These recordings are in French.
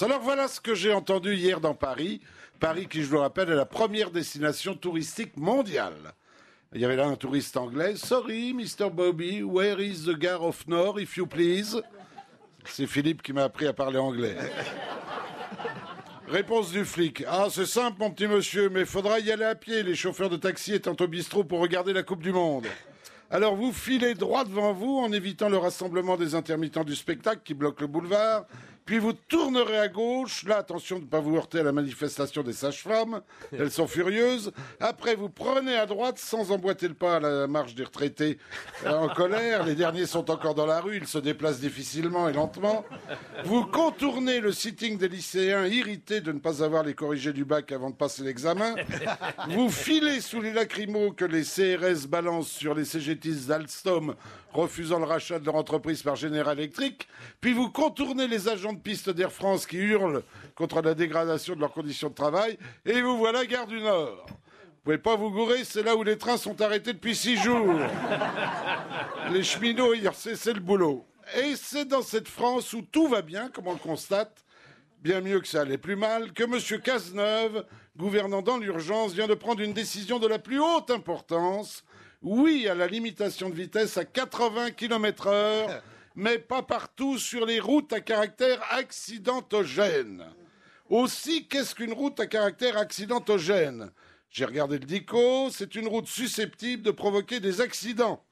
Alors voilà ce que j'ai entendu hier dans Paris. Paris qui, je le rappelle, est la première destination touristique mondiale. Il y avait là un touriste anglais. Sorry, Mr. Bobby, where is the Gare of Nord, if you please? C'est Philippe qui m'a appris à parler anglais. Réponse du flic. Ah, c'est simple, mon petit monsieur, mais faudra y aller à pied, les chauffeurs de taxi étant au bistrot pour regarder la Coupe du Monde. Alors vous filez droit devant vous en évitant le rassemblement des intermittents du spectacle qui bloquent le boulevard, puis vous tournerez à gauche. Là, attention de ne pas vous heurter à la manifestation des sages-femmes. Elles sont furieuses. Après, vous prenez à droite sans emboîter le pas à la marche des retraités euh, en colère. Les derniers sont encore dans la rue. Ils se déplacent difficilement et lentement. Vous contournez le sitting des lycéens irrités de ne pas avoir les corrigés du bac avant de passer l'examen. Vous filez sous les lacrymos que les CRS balancent sur les CGTistes d'Alstom refusant le rachat de leur entreprise par General Electric, puis vous contournez les agents de piste d'Air France qui hurlent contre la dégradation de leurs conditions de travail, et vous voilà gare du Nord. Vous pouvez pas vous gourer, c'est là où les trains sont arrêtés depuis six jours. Les cheminots, ils cessé le boulot. Et c'est dans cette France où tout va bien, comme on le constate, bien mieux que ça allait plus mal, que M. Cazeneuve, gouvernant dans l'urgence, vient de prendre une décision de la plus haute importance oui à la limitation de vitesse à 80 km heure, mais pas partout sur les routes à caractère accidentogène. Aussi, qu'est-ce qu'une route à caractère accidentogène? J'ai regardé le DICO, c'est une route susceptible de provoquer des accidents.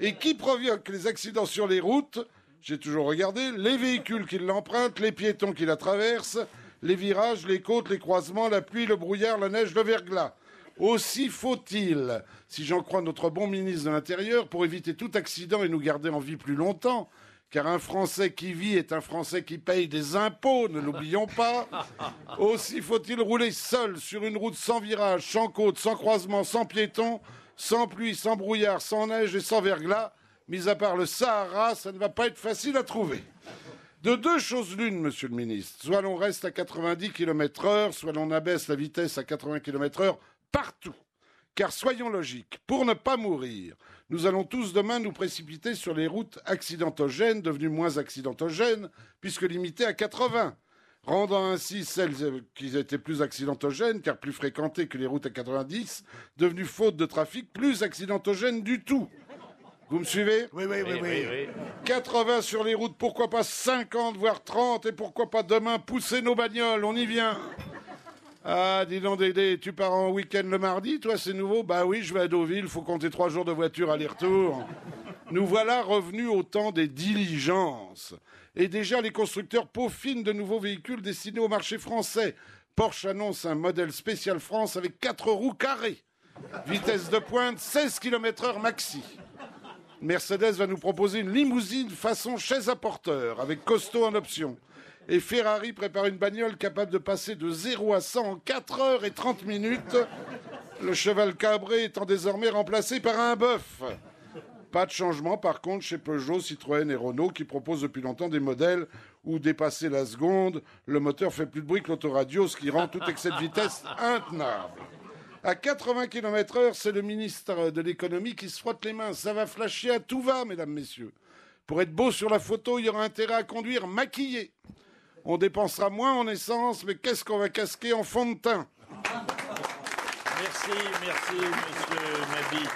Et qui provoque les accidents sur les routes? J'ai toujours regardé les véhicules qui l'empruntent, les piétons qui la traversent, les virages, les côtes, les croisements, la pluie, le brouillard, la neige, le verglas. Aussi faut-il, si j'en crois notre bon ministre de l'Intérieur, pour éviter tout accident et nous garder en vie plus longtemps, car un Français qui vit est un Français qui paye des impôts, ne l'oublions pas. Aussi faut-il rouler seul sur une route sans virage, sans côte, sans croisement, sans piéton, sans pluie, sans brouillard, sans neige et sans verglas. Mis à part le Sahara, ça ne va pas être facile à trouver. De deux choses l'une, monsieur le ministre. Soit l'on reste à 90 km heure, soit l'on abaisse la vitesse à 80 km heure partout. Car soyons logiques, pour ne pas mourir, nous allons tous demain nous précipiter sur les routes accidentogènes, devenues moins accidentogènes, puisque limitées à 80, rendant ainsi celles qui étaient plus accidentogènes, car plus fréquentées que les routes à 90, devenues faute de trafic, plus accidentogènes du tout. Vous me suivez? Oui oui, oui, oui, oui. 80 sur les routes, pourquoi pas 50, voire 30, et pourquoi pas demain pousser nos bagnoles, on y vient. Ah, dis donc, Dédé, tu pars en week-end le mardi, toi, c'est nouveau Bah oui, je vais à Deauville, faut compter trois jours de voiture aller-retour. Nous voilà revenus au temps des diligences. Et déjà, les constructeurs peaufinent de nouveaux véhicules destinés au marché français. Porsche annonce un modèle spécial France avec quatre roues carrées. Vitesse de pointe, 16 km heure maxi. Mercedes va nous proposer une limousine façon chaise à porteur, avec costaud en option et Ferrari prépare une bagnole capable de passer de 0 à 100 en 4 heures et 30 minutes, le cheval cabré étant désormais remplacé par un bœuf. Pas de changement par contre chez Peugeot, Citroën et Renault qui proposent depuis longtemps des modèles où dépasser la seconde, le moteur fait plus de bruit que l'autoradio, ce qui rend tout excès de vitesse intenable. À 80 km heure, c'est le ministre de l'économie qui se frotte les mains. Ça va flasher à tout va, mesdames, messieurs. Pour être beau sur la photo, il y aura intérêt à conduire maquillé. On dépensera moins en essence, mais qu'est-ce qu'on va casquer en fond de teint? Merci, merci, monsieur Mabi.